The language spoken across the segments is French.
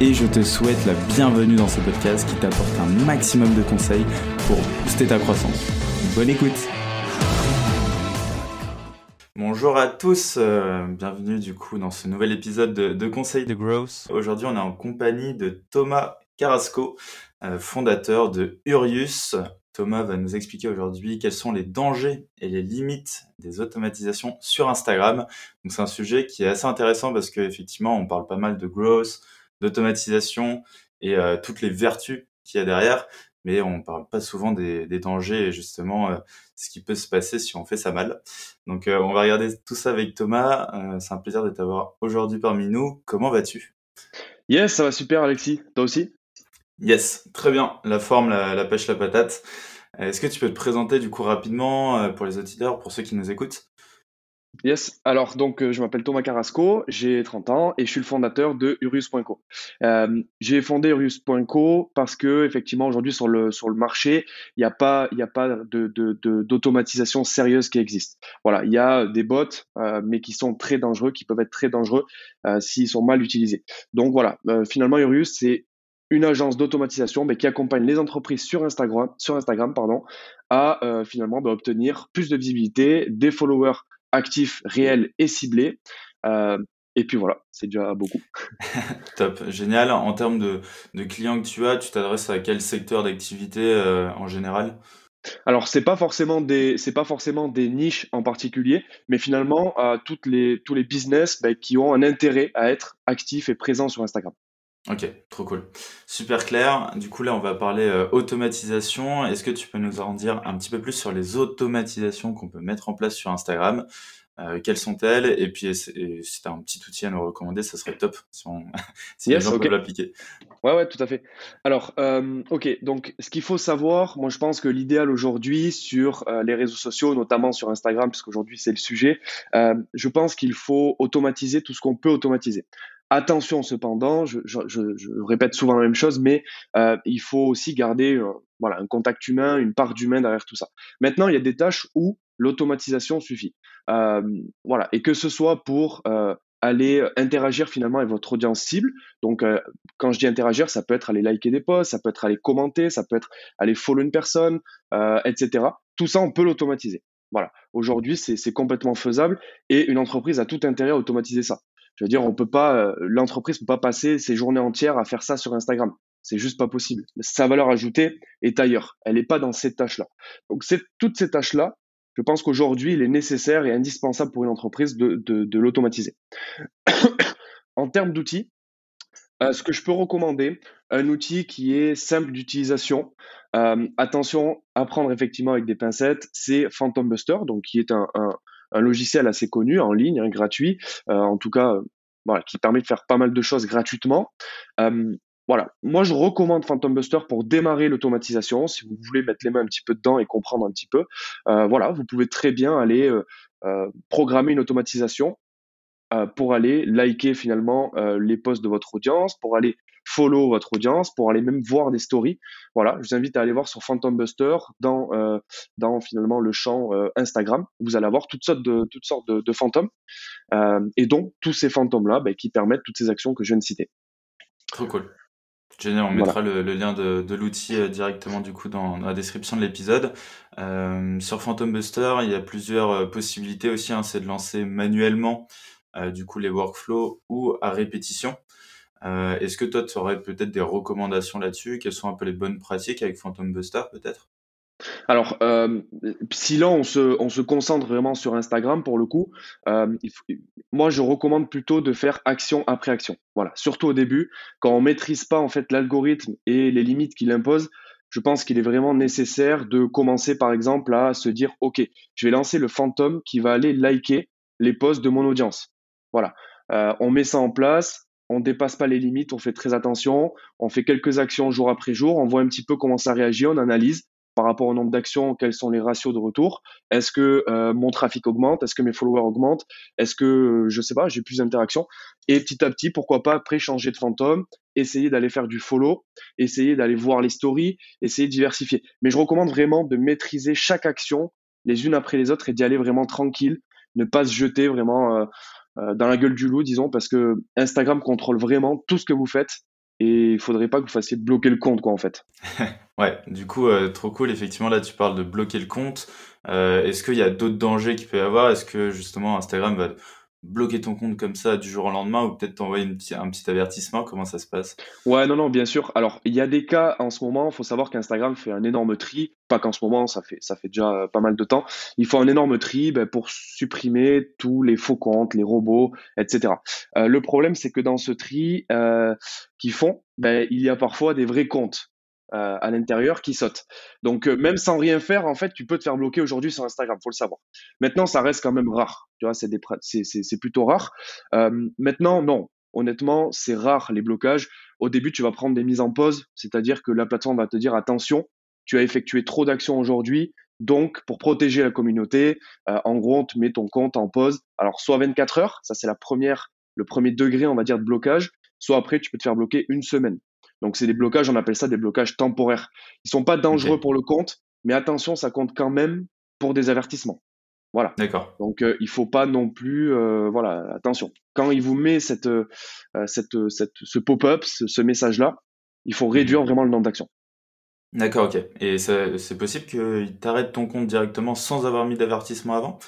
et je te souhaite la bienvenue dans ce podcast qui t'apporte un maximum de conseils pour booster ta croissance. Bonne écoute Bonjour à tous, euh, bienvenue du coup dans ce nouvel épisode de, Conseils de Growth. Aujourd'hui on est en compagnie de Thomas Carrasco, euh, fondateur de Urius. Thomas va nous expliquer aujourd'hui quels sont les dangers et les limites des automatisations sur Instagram. Donc c'est un sujet qui est assez intéressant parce qu'effectivement on parle pas mal de growth, d'automatisation et euh, toutes les vertus qu'il y a derrière, mais on parle pas souvent des, dangers et justement euh, ce qui peut se passer si on fait ça mal. Donc euh, on va regarder tout ça avec Thomas. c'est un plaisir de t'avoir aujourd'hui parmi nous. Comment vas-tu? Yes, ça va super Alexis. Toi aussi? Yes, très bien. La forme, la, la pêche, la patate. Est-ce que tu peux te présenter du coup rapidement pour les auditeurs, pour ceux qui nous écoutent? Yes, alors donc euh, je m'appelle Thomas Carrasco, j'ai 30 ans et je suis le fondateur de Urius.co. Euh, j'ai fondé Urius.co parce que effectivement aujourd'hui sur le sur le marché il n'y a pas a pas de, d'automatisation sérieuse qui existe. Voilà, il y a des bots euh, mais qui sont très dangereux, qui peuvent être très dangereux s'ils sont mal utilisés. Donc voilà, finalement Urius c'est une agence d'automatisation mais qui accompagne les entreprises sur Instagram sur Instagram pardon à finalement bah, obtenir plus de visibilité, des followers actif, réel et ciblé. Euh, et puis voilà, c'est déjà beaucoup. Top, génial. En termes de, clients que tu as, tu t'adresses à quel secteur d'activité euh, en général? Alors c'est pas forcément des c'est pas forcément des niches en particulier, mais finalement à toutes les tous les business bah, qui ont un intérêt à être actifs et présents sur Instagram. Ok, trop cool. Super clair. Du coup, là, on va parler euh, automatisation. Est-ce que tu peux nous en dire un petit peu plus sur les automatisations qu'on peut mettre en place sur Instagram? Euh, Quelles sont-elles? Et puis, si tu as un petit outil à nous recommander, ça serait top si, on, si les gens peuvent l'appliquer. Ouais, ouais, tout à fait. Alors, euh, ok, donc ce qu'il faut savoir, moi je pense que l'idéal aujourd'hui sur les réseaux sociaux, notamment sur Instagram, puisqu'aujourd'hui c'est le sujet, je pense qu'il faut automatiser tout ce qu'on peut automatiser. Attention cependant, je, répète souvent la même chose, mais euh, il faut aussi garder euh, voilà, un contact humain, une part d'humain derrière tout ça. Maintenant, il y a des tâches où l'automatisation suffit. Euh, voilà, et que ce soit pour aller interagir finalement avec votre audience cible. Donc, quand je dis interagir, ça peut être aller liker des posts, ça peut être aller commenter, ça peut être aller follow une personne, etc. Tout ça, on peut l'automatiser. Voilà. Aujourd'hui, c'est complètement faisable et une entreprise a tout intérêt à automatiser ça. Je veux dire, on peut pas, euh, l'entreprise peut pas passer ses journées entières à faire ça sur Instagram. C'est juste pas possible. Sa valeur ajoutée est ailleurs. Elle n'est pas dans cette tâche-là. Donc, toutes ces tâches-là. Je pense qu'aujourd'hui, il est nécessaire et indispensable pour une entreprise de, l'automatiser. en termes d'outils, euh, ce que je peux recommander, un outil qui est simple d'utilisation. Euh, attention à prendre effectivement avec des pincettes, c'est Phantom Buster, donc qui est un logiciel assez connu en ligne, hein, gratuit, euh, en tout cas, euh, qui permet de faire pas mal de choses gratuitement. Euh, voilà, moi je recommande Phantom Buster pour démarrer l'automatisation. Si vous voulez mettre les mains un petit peu dedans et comprendre un petit peu, voilà, vous pouvez très bien aller programmer une automatisation pour aller liker finalement les posts de votre audience, pour aller follow votre audience, pour aller même voir des stories. Voilà, je vous invite à aller voir sur Phantom Buster dans, euh, dans finalement le champ euh, Instagram. Vous allez avoir toutes sortes de, toutes sortes de, fantômes euh, et donc tous ces fantômes-là ben, qui permettent toutes ces actions que je viens de citer. Trop cool. Génial, on mettra le, lien de, de l'outil directement du coup dans, la description de l'épisode. sur Phantom Buster, il y a plusieurs possibilités aussi. Hein, c'est de lancer manuellement du coup les workflows ou à répétition. Euh, est-ce que toi, tu aurais peut-être des recommandations là-dessus? Quelles sont un peu les bonnes pratiques avec Phantom Buster, peut-être? Alors, euh, si là on se, on se concentre vraiment sur Instagram pour le coup, euh, moi je recommande plutôt de faire action après action. Voilà, surtout au début, quand on maîtrise pas en fait l'algorithme et les limites qu'il impose, je pense qu'il est vraiment nécessaire de commencer par exemple à se dire ok, je vais lancer le fantôme qui va aller liker les posts de mon audience. Voilà, on met ça en place, on dépasse pas les limites, on fait très attention, on fait quelques actions jour après jour, on voit un petit peu comment ça réagit, on analyse par rapport au nombre d'actions, quels sont les ratios de retour. Est-ce que euh, mon trafic augmente? Est-ce que mes followers augmentent? Est-ce que, euh, je sais pas, j'ai plus d'interactions? Et petit à petit, pourquoi pas après changer de fantôme, essayer d'aller faire du follow, essayer d'aller voir les stories, essayer de diversifier. Mais je recommande vraiment de maîtriser chaque action les unes après les autres et d'y aller vraiment tranquille, ne pas se jeter vraiment euh, dans la gueule du loup, disons, parce que Instagram contrôle vraiment tout ce que vous faites et il faudrait pas que vous fassiez bloquer le compte, quoi, en fait. ouais, du coup, euh, trop cool. Effectivement, là, tu parles de bloquer le compte. Euh, est-ce qu'il y a d'autres dangers qu'il peut y avoir? Est-ce que justement Instagram va bloquer ton compte comme ça du jour au lendemain ou peut-être t'envoyer un petit avertissement Comment ça se passe? Ouais, non, non, bien sûr. Alors, il y a des cas en ce moment, il faut savoir qu'Instagram fait un énorme tri. Pas qu'en ce moment, ça fait, ça fait déjà euh, pas mal de temps. Il faut un énorme tri ben, pour supprimer tous les faux comptes, les robots, etc. Euh, le problème, c'est que dans ce tri euh, qu'ils font, ben, il y a parfois des vrais comptes. Euh, à l'intérieur qui saute. Donc euh, même sans rien faire, en fait, tu peux te faire bloquer aujourd'hui sur Instagram, faut le savoir. Maintenant, ça reste quand même rare. Tu vois, c'est plutôt rare. Euh, maintenant, non. Honnêtement, c'est rare les blocages. Au début, tu vas prendre des mises en pause, c'est-à-dire que la plateforme va te dire attention, tu as effectué trop d'actions aujourd'hui, donc, pour protéger la communauté, en gros, on te met ton compte en pause. Alors, soit 24 heures, ça c'est la première, le premier degré, on va dire, de blocage. Soit après, tu peux te faire bloquer une semaine. Donc c'est des blocages, on appelle ça des blocages temporaires. Ils sont pas dangereux pour le compte, mais attention, ça compte quand même pour des avertissements. Voilà. D'accord. Donc euh, il faut pas non plus, euh, voilà, attention. Quand il vous met cette, euh, cette, cette ce pop-up, ce, message-là, il faut réduire mhm. vraiment le nombre d'actions. D'accord, ok. Et c'est possible qu'il t'arrête ton compte directement sans avoir mis d'avertissement avant,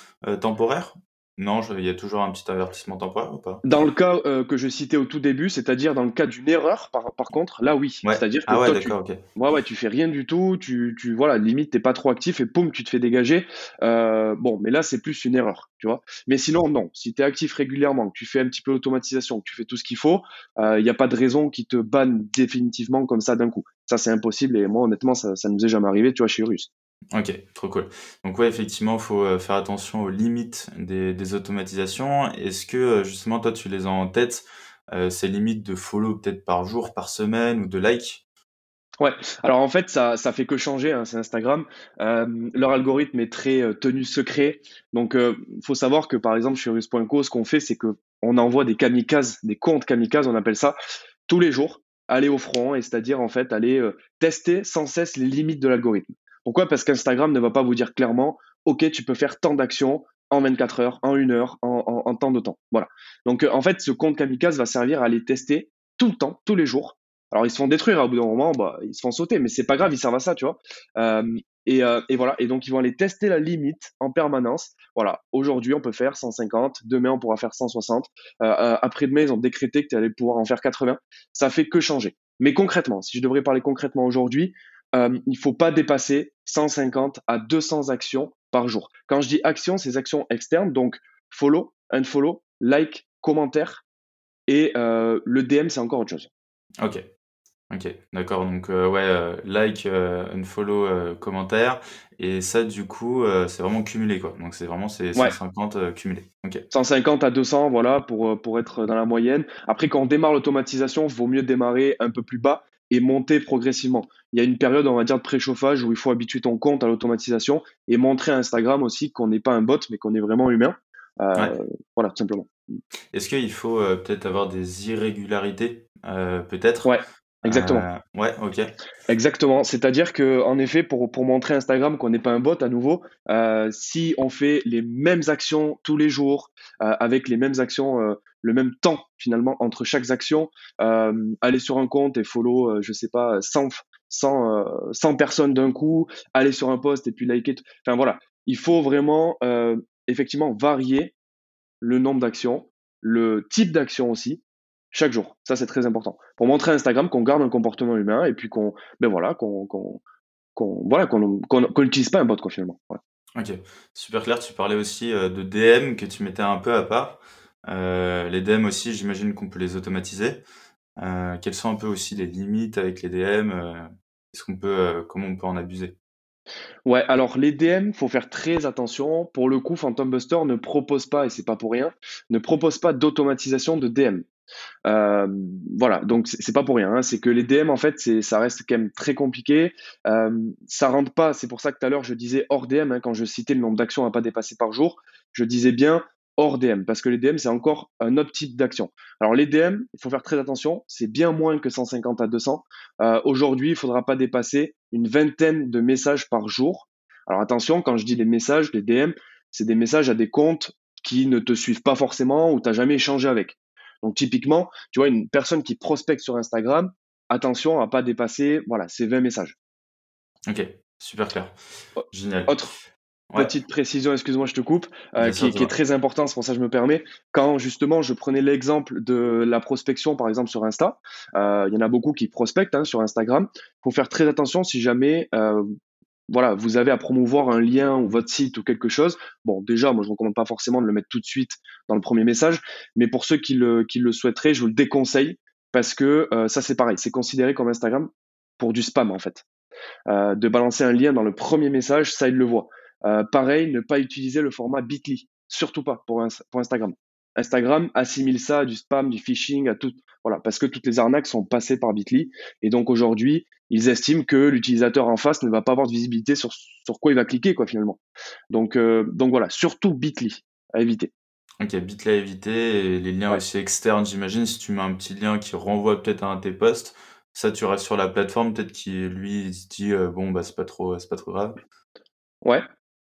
temporaire? Non, il y a toujours un petit avertissement temporaire ou pas? Dans le cas euh, que je citais au tout début, c'est-à-dire dans le cas d'une erreur, par, par, contre, là oui. C'est-à-dire que ah ouais, toi, tu... Ouais, ouais, tu fais rien du tout, tu, tu voilà, limite t'es pas trop actif et poum, tu te fais dégager. Euh, bon, mais là c'est plus une erreur, tu vois. Mais sinon non, si tu es actif régulièrement, que tu fais un petit peu d'automatisation, que tu fais tout ce qu'il faut, il euh, n'y a pas de raison qui te banne définitivement comme ça d'un coup. Ça c'est impossible et moi honnêtement ça, ça nous est jamais arrivé, tu vois, chez Urus. Ok, trop cool. Donc ouais, effectivement, faut euh, faire attention aux limites des, automatisations. Est-ce que euh, justement, toi, tu les as en tête, euh, ces limites de follow peut-être par jour, par semaine ou de like Ouais, alors en fait, ça, ça fait que changer, hein, c'est Instagram. leur algorithme est très tenu secret. Donc, il faut savoir que par exemple, sur Rus.co, ce qu'on fait, c'est que on envoie des kamikazes, des comptes kamikazes, on appelle ça, tous les jours, aller au front, et c'est-à-dire en fait aller tester sans cesse les limites de l'algorithme. Pourquoi? Parce qu'Instagram ne va pas vous dire clairement, OK, tu peux faire tant d'actions en 24 heures, en une heure, en, en, temps de temps. Voilà. Donc, euh, en fait, ce compte Kamikaze va servir à les tester tout le temps, tous les jours. Alors, ils se font détruire à bout d'un moment, bah, ils se font sauter, mais c'est pas grave, ils servent à ça, tu vois. Euh, et, euh, et, voilà. Et donc, ils vont aller tester la limite en permanence. Voilà. Aujourd'hui, on peut faire 150. Demain, on pourra faire 160. Après-demain, ils ont décrété que tu allais pouvoir en faire 80. Ça fait que changer. Mais concrètement, si je devrais parler concrètement aujourd'hui, euh, il faut pas dépasser 150 à 200 actions par jour. Quand je dis actions, c'est actions externes, donc follow, unfollow, like, commentaire, et euh, le DM, c'est encore autre chose. Ok, ok, d'accord. Donc euh, ouais, euh, like, unfollow, commentaire, et ça du coup, c'est vraiment cumulé quoi. Donc c'est vraiment ces 150 cumulés. Ok. 150 à 200, voilà, pour pour être dans la moyenne. Après, quand on démarre l'automatisation, il vaut mieux démarrer un peu plus bas et monter progressivement. Il y a une période, on va dire, de préchauffage où il faut habituer ton compte à l'automatisation et montrer à Instagram aussi qu'on n'est pas un bot, mais qu'on est vraiment humain. Euh, voilà, tout simplement. Est-ce qu'il faut euh, peut-être avoir des irrégularités, euh, peut-être? Ouais. Exactement. ouais, ok. Exactement. C'est-à-dire que, en effet, pour, pour montrer Instagram qu'on n'est pas un bot, à nouveau, si on fait les mêmes actions tous les jours, avec les mêmes actions le même temps finalement entre chaque action. Euh, aller sur un compte et follow, euh, je sais pas, 100, 100, 100 personnes d'un coup, aller sur un post et puis liker. Enfin voilà, il faut vraiment euh, effectivement varier le nombre d'actions, le type d'action aussi, chaque jour. Ça c'est très important pour montrer à Instagram qu'on garde un comportement humain et puis qu'on, ben voilà, qu'on, qu'on, qu'on voilà, qu'on, qu'on, n'utilise pas un bot quoi finalement. Ok, super clair. Tu parlais aussi de DM que tu mettais un peu à part. Euh, les DM aussi, j'imagine qu'on peut les automatiser. Euh, quelles sont un peu aussi les limites avec les DM euh, Est-ce qu'on peut, comment on peut en abuser? Ouais, alors les DM, faut faire très attention. Pour le coup, Phantom Buster ne propose pas, et c'est pas pour rien, ne propose pas d'automatisation de DM. Euh, voilà, donc c'est pas pour rien. Hein. C'est que les DM, en fait, ça reste quand même très compliqué. Euh, ça rentre pas. C'est pour ça que tout à l'heure, je disais hors DM, hein, quand je citais le nombre d'actions à pas dépasser par jour, je disais bien hors DM, parce que les DM, c'est encore un autre type d'action. Alors les DM, il faut faire très attention, c'est bien moins que 150 à 200. Euh, aujourd'hui, il faudra pas dépasser une vingtaine de messages par jour. Alors attention, quand je dis les messages, les DM, c'est des messages à des comptes qui ne te suivent pas forcément ou tu n'as jamais échangé avec. Donc typiquement, tu vois, une personne qui prospecte sur Instagram, attention à pas dépasser voilà, ces 20 messages. Ok, super clair. Génial. Autre petite précision, excuse-moi, je te coupe, euh, qui, est très important, c'est pour ça que je me permets. Quand justement je prenais l'exemple de la prospection, par exemple sur Insta, euh, il y en a beaucoup qui prospectent hein, sur Instagram. Il faut faire très attention si jamais euh, voilà, vous avez à promouvoir un lien ou votre site ou quelque chose, bon, déjà, moi, je ne recommande pas forcément de le mettre tout de suite dans le premier message, mais pour ceux qui le, qui souhaiteraient, je vous le déconseille parce que euh, ça, c'est pareil, c'est considéré comme Instagram pour du spam, en fait. Euh, de balancer un lien dans le premier message, ça, il le voit. Euh, pareil, ne pas utiliser le format Bitly, surtout pas pour, pour Instagram. Instagram assimile ça à du spam, du phishing, à tout, voilà, parce que toutes les arnaques sont passées par Bitly. Et donc aujourd'hui, ils estiment que l'utilisateur en face ne va pas avoir de visibilité sur, sur quoi il va cliquer, quoi, finalement. Donc, euh, donc voilà, surtout Bitly à éviter. Ok, Bitly à éviter, et les liens aussi externes, j'imagine, si tu mets un petit lien qui renvoie peut-être à un de tes posts, ça tu restes sur la plateforme, peut-être qu'il lui se dit euh, bon bah c'est pas trop c'est pas trop grave. Ouais,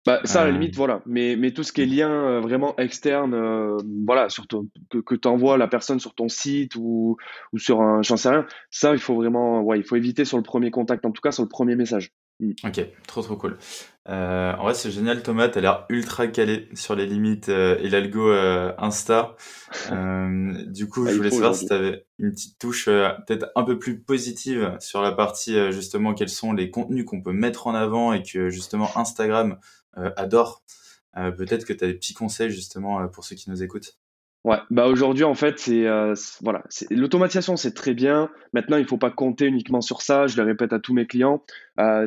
bah, ça, à la euh. limite, voilà. Mais, mais tout ce qui est lien euh, vraiment externe, euh, voilà, surtout que, que tu envoies la personne sur ton site ou, ou sur un, j'en sais rien, ça, il faut vraiment, ouais, il faut éviter sur le premier contact, en tout cas sur le premier message. Mm. Ok, trop trop cool. Euh, en vrai, c'est génial, Thomas. Tu as l'air ultra calé sur les limites et l'algo Insta. du coup, je voulais savoir si tu avais une petite touche peut-être un peu plus positive sur la partie justement quels sont les contenus qu'on peut mettre en avant et que justement Instagram euh, adore. Euh, peut-être que tu as des petits conseils justement euh, pour ceux qui nous écoutent. Ouais, bah aujourd'hui en fait c'est voilà, l'automatisation c'est très bien. Maintenant il faut pas compter uniquement sur ça. Je le répète à tous mes clients,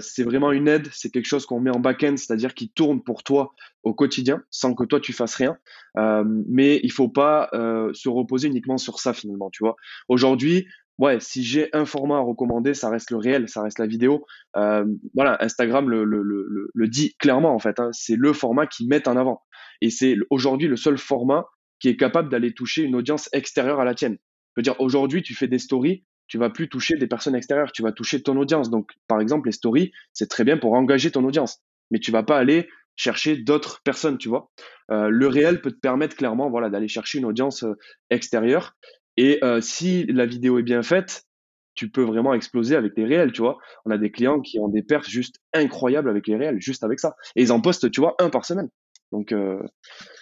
c'est vraiment une aide, c'est quelque chose qu'on met en back-end, c'est-à-dire qui tourne pour toi au quotidien sans que toi tu fasses rien. mais il faut pas se reposer uniquement sur ça finalement, tu vois. Aujourd'hui ouais, si j'ai un format à recommander, ça reste le réel, ça reste la vidéo. Euh, voilà, Instagram le, le, le, le, dit clairement en fait. Hein, c'est le format qu'ils mettent en avant. Et c'est aujourd'hui le seul format qui est capable d'aller toucher une audience extérieure à la tienne. Je veux dire, aujourd'hui, tu fais des stories, tu vas plus toucher des personnes extérieures, tu vas toucher ton audience. Donc, par exemple, les stories, c'est très bien pour engager ton audience, mais tu vas pas aller chercher d'autres personnes, tu vois. Euh, le réel peut te permettre clairement, voilà, d'aller chercher une audience euh, extérieure. Et euh, si la vidéo est bien faite, tu peux vraiment exploser avec les réels, tu vois. On a des clients qui ont des pertes juste incroyables avec les réels, juste avec ça. Et ils en postent, tu vois, un par semaine. Donc, euh,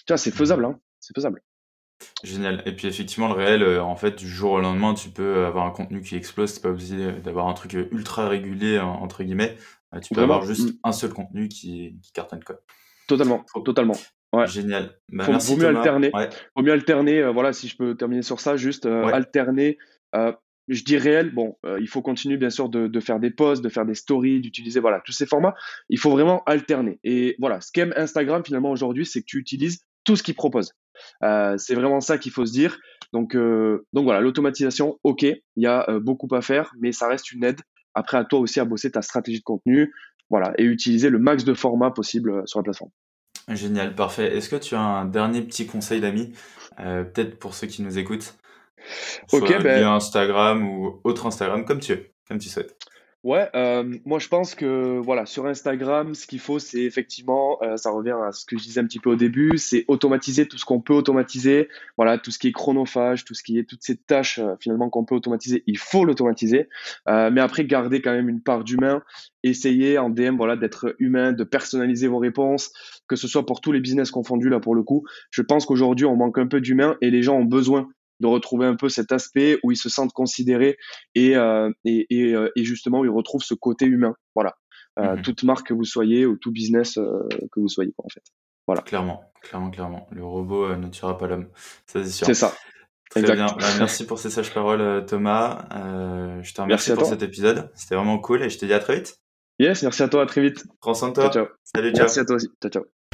tu vois, c'est faisable, hein. C'est faisable. Génial. Et puis effectivement, le réel, euh, en fait, du jour au lendemain, tu peux avoir un contenu qui explose. T'es pas obligé d'avoir un truc ultra régulier entre guillemets. Tu peux avoir juste mm. un seul contenu qui, qui cartonne quoi. Totalement, totalement. Ouais. Génial. Bah, vaut mieux alterner. Vaut mieux alterner. Euh, voilà, si je peux terminer sur ça, juste euh, alterner. Euh, je dis réel. Bon, il faut continuer bien sûr de, de, faire des posts, de faire des stories, d'utiliser voilà tous ces formats. Il faut vraiment alterner. Et voilà, ce qu'aime Instagram finalement aujourd'hui, c'est que tu utilises tout ce qu'il propose. c'est vraiment ça qu'il faut se dire. Donc, donc voilà, l'automatisation, ok, il y a beaucoup à faire, mais ça reste une aide. Après, à toi aussi à bosser ta stratégie de contenu, voilà, et utiliser le max de formats possible sur la plateforme. Génial, parfait. Est-ce que tu as un dernier petit conseil d'ami, euh, peut-être pour ceux qui nous écoutent, Ok, ben Instagram ou autre Instagram, comme tu veux, comme tu souhaites. Ouais, euh, moi je pense que voilà sur Instagram, ce qu'il faut, c'est effectivement, euh, ça revient à ce que je disais un petit peu au début, c'est automatiser tout ce qu'on peut automatiser. Voilà, tout ce qui est chronophage, tout ce qui est toutes ces tâches euh, finalement qu'on peut automatiser, il faut l'automatiser. mais après, garder quand même une part d'humain. Essayer en DM, voilà, d'être humain, de personnaliser vos réponses, que ce soit pour tous les business confondus là pour le coup. Je pense qu'aujourd'hui on manque un peu d'humain et les gens ont besoin de retrouver un peu cet aspect où ils se sentent considérés et, euh, et, et, euh, et, justement où ils retrouvent ce côté humain. Voilà. Euh, mhm. Toute marque que vous soyez ou tout business que vous soyez, quoi, en fait. Voilà. Clairement, clairement, clairement. Le robot ne tuera pas l'homme. Ça, c'est sûr. C'est ça. Très bien. Bah, merci pour ces sages paroles, Thomas. je te remercie pour cet épisode. C'était vraiment cool et je te dis à très vite. Yes, merci à toi. À très vite. Prends soin de toi. Ciao, ciao. Salut, ciao. Merci à toi aussi. Ciao, ciao.